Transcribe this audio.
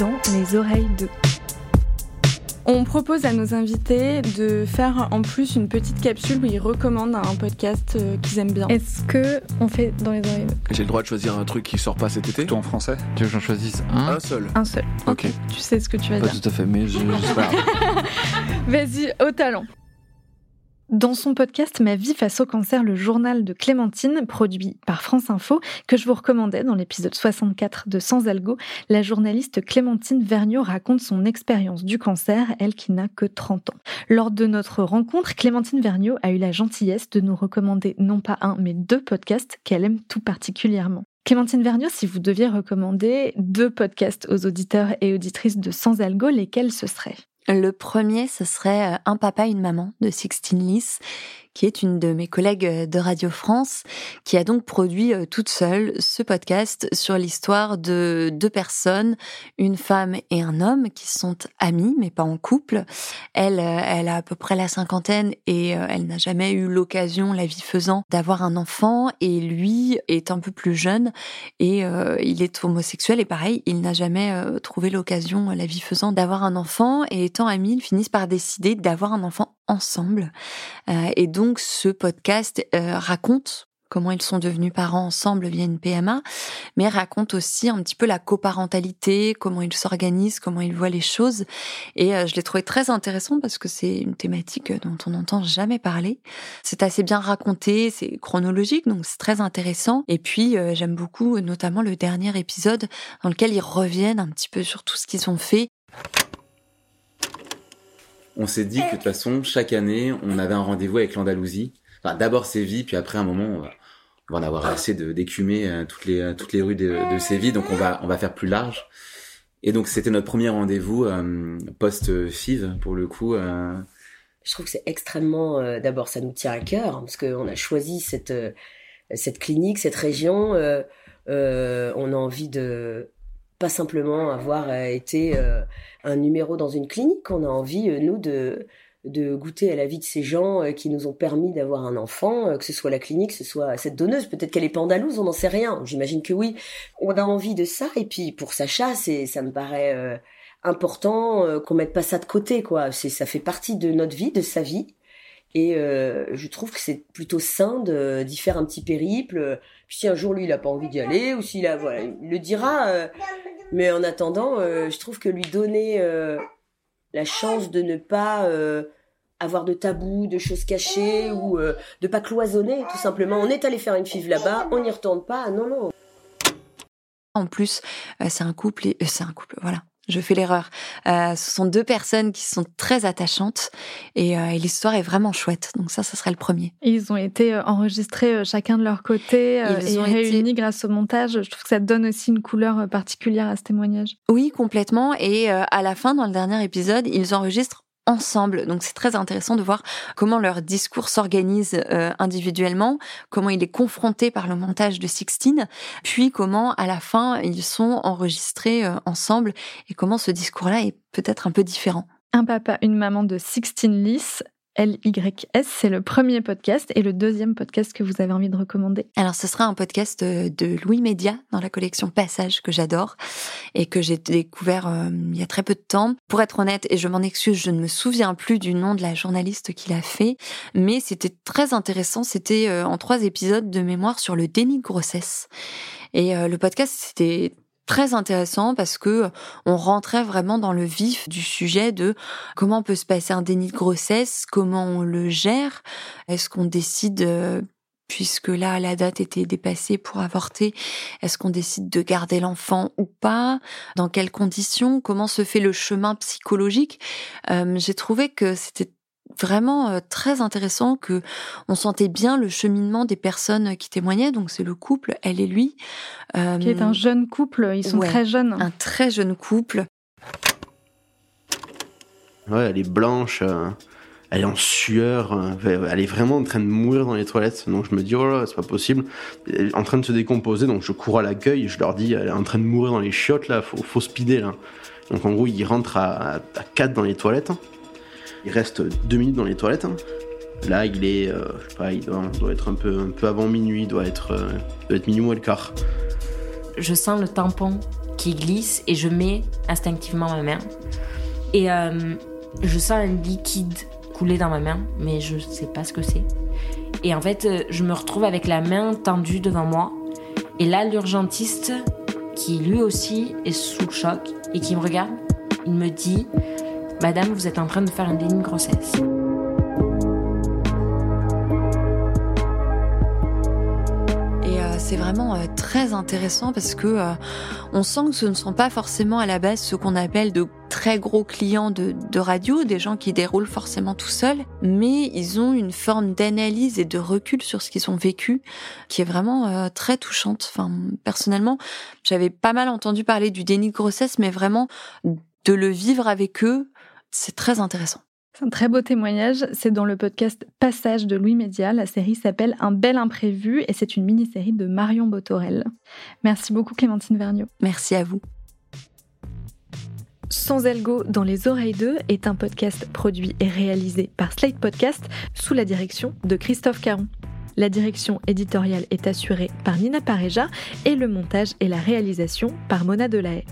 dans Les oreilles de. On propose à nos invités de faire en plus une petite capsule où ils recommandent un podcast euh, qu'ils aiment bien. Est-ce que on fait dans les oreilles de J'ai le droit de choisir un truc qui sort pas cet été? Tout en français Tu veux que j'en choisisse un? Un seul. Un seul. Ok. Tu sais ce que tu vas Pas dire. tout à fait, mais je, je sais pas. Vas-y, au talent. Dans son podcast Ma vie face au cancer, le journal de Clémentine, produit par France Info, que je vous recommandais dans l'épisode 64 de Sans Algo, la journaliste Clémentine Vergniaud raconte son expérience du cancer, elle qui n'a que 30 ans. Lors de notre rencontre, Clémentine Vergniaud a eu la gentillesse de nous recommander non pas un, mais deux podcasts qu'elle aime tout particulièrement. Clémentine Vergniaud, si vous deviez recommander deux podcasts aux auditeurs et auditrices de Sans Algo, lesquels ce seraient Le premier, ce serait euh, Un papa, une maman de Sixtine Lys, qui est une de mes collègues euh, de Radio France, qui a donc produit euh, toute seule ce podcast sur l'histoire de deux personnes, une femme et un homme, qui sont amis, mais pas en couple. Elle, euh, elle a à peu près la cinquantaine et elle n'a jamais eu l'occasion, la vie faisant, d'avoir un enfant. Et lui est un peu plus jeune et il est homosexuel et pareil, il n'a jamais trouvé l'occasion, la vie faisant, d'avoir un enfant. Et étant amis, ils finissent par décider d'avoir un enfant ensemble. Euh, et donc ce podcast euh, raconte comment ils sont devenus parents ensemble via une PMA, mais raconte aussi un petit peu la coparentalité, comment ils s'organisent, comment ils voient les choses. Et euh, je l'ai trouvé très intéressant parce que c'est une thématique dont on n'entend jamais parler. C'est assez bien raconté, c'est chronologique, donc c'est très intéressant. Et puis j'aime beaucoup notamment le dernier épisode dans lequel ils reviennent un petit peu sur tout ce qu'ils ont fait. On s'est dit que de toute façon, chaque année, on avait un rendez-vous avec l'Andalousie. Enfin, d'abord Séville, puis après, à un moment, on va, on va en avoir assez de d'écumer euh, toutes les euh, toutes les rues de, de Séville, donc on va on va faire plus large. Et donc c'était notre premier rendez-vous euh, post FIV pour le coup. euh, Je trouve que c'est extrêmement. euh, D'abord, ça nous tient à cœur hein, parce qu'on a choisi cette cette clinique, cette région. on a envie de pas simplement avoir euh, été euh, un numéro dans une clinique. On a envie, euh, nous, de goûter à la vie de ces gens qui nous ont permis d'avoir un enfant, que ce soit la clinique, que ce soit cette donneuse. Peut-être qu'elle est pas andalouse, on n'en sait rien. J'imagine que oui. On a envie de ça. Et puis pour Sacha, c'est ça me paraît important euh, qu'on mette pas ça de côté, quoi. Ça fait partie de notre vie, de sa vie. Et euh, je trouve que c'est plutôt sain d'y faire un petit périple. Puis si un jour lui il a pas envie d'y aller ou s'il a voilà, il le dira. euh, mais en attendant, euh, je trouve que lui donner la chance de ne pas avoir de tabous, de choses cachées ou de pas cloisonner, tout simplement. On est allé faire une five là-bas, on n'y retourne pas. Non non. En plus, c'est un couple, et, c'est un couple, voilà. Je fais l'erreur. Euh, ce sont deux personnes qui sont très attachantes et, euh, et l'histoire est vraiment chouette. Donc ça, ce serait le premier. Et Ils ont été euh, enregistrés chacun de leur côté Ils et ont été- réunis grâce au montage. Je trouve que ça donne aussi une couleur particulière à ce témoignage. Oui, complètement. Et à la fin, dans le dernier épisode, ils enregistrent ensemble. Donc c'est très intéressant de voir comment leur discours s'organise euh, individuellement, comment il est confronté par le montage de Sixtine, puis comment à la fin ils sont enregistrés euh, ensemble et comment ce discours-là est peut-être un peu différent. Un papa, une maman de Sixtine Lys, L-Y-S, c'est le premier podcast et le deuxième podcast que vous avez envie de recommander. Alors, ce sera un podcast euh, de Louis Média dans la collection Passage que j'adore et que j'ai découvert euh, il y a très peu de temps. Pour être honnête, et je m'en excuse, je ne me souviens plus du nom de la journaliste qui l'a fait, mais c'était très intéressant. C'était euh, en trois épisodes de mémoire sur le déni de grossesse. Et le podcast, c'était très intéressant parce que on rentrait vraiment dans le vif du sujet de comment peut se passer un déni de grossesse, comment on le gère, est-ce qu'on décide euh, puisque là la date était dépassée pour avorter, est-ce qu'on décide de garder l'enfant ou pas, dans quelles conditions, comment se fait le chemin psychologique? Euh, J'ai trouvé que c'était vraiment euh, très intéressant que on sentait bien le cheminement des personnes qui témoignaient donc c'est le couple elle et lui euh, Qui est un jeune couple, ils sont ouais. très jeunes. un très jeune couple Ouais, elle est blanche, euh, elle est en sueur, euh, elle est vraiment en train de mourir dans les toilettes. Donc je me dis, oh là, c'est pas possible. Elle est en train de se décomposer, donc je cours à l'accueil, je leur dis, elle est en train de mourir dans les chiottes là, faut, faut speeder là. Donc en gros, ils rentrent à, à 4 dans les toilettes. Il reste 2 minutes dans les toilettes. Là, il est, euh, je sais pas, il doit, être un peu, un peu avant minuit, doit être, euh, doit être minuit ou le quart. Je sens le tampon qui glisse et je mets instinctivement ma main. Et euh, je sens un liquide couler dans ma main, mais je sais pas ce que c'est. Et en fait, euh, je me retrouve avec la main tendue devant moi. Et là, l'urgentiste, qui lui aussi est sous le choc et qui me regarde, il me dit Madame, vous êtes en train de faire un déni de grossesse. c'est vraiment euh, très intéressant parce que euh, on sent que ce ne sont pas forcément à la base ce qu'on appelle de très gros clients de, radio, des gens qui déroulent forcément tout seuls, mais ils ont une forme d'analyse et de recul sur ce qu'ils ont vécu qui est vraiment euh, très touchante. Enfin, personnellement, j'avais pas mal entendu parler du déni de grossesse, mais vraiment de le vivre avec eux, c'est très intéressant. C'est un très beau témoignage. C'est dans le podcast Passage de Louis Média. La série s'appelle Un bel imprévu et c'est une mini-série de Marion Botorel. Merci beaucoup Clémentine Vergniaud. Merci à vous. Sans Elgo dans les oreilles d'eux est un podcast produit et réalisé par Slate Podcast sous la direction de Christophe Caron. La direction éditoriale est assurée par Nina Pareja et le montage et la réalisation par Mona Delahaye.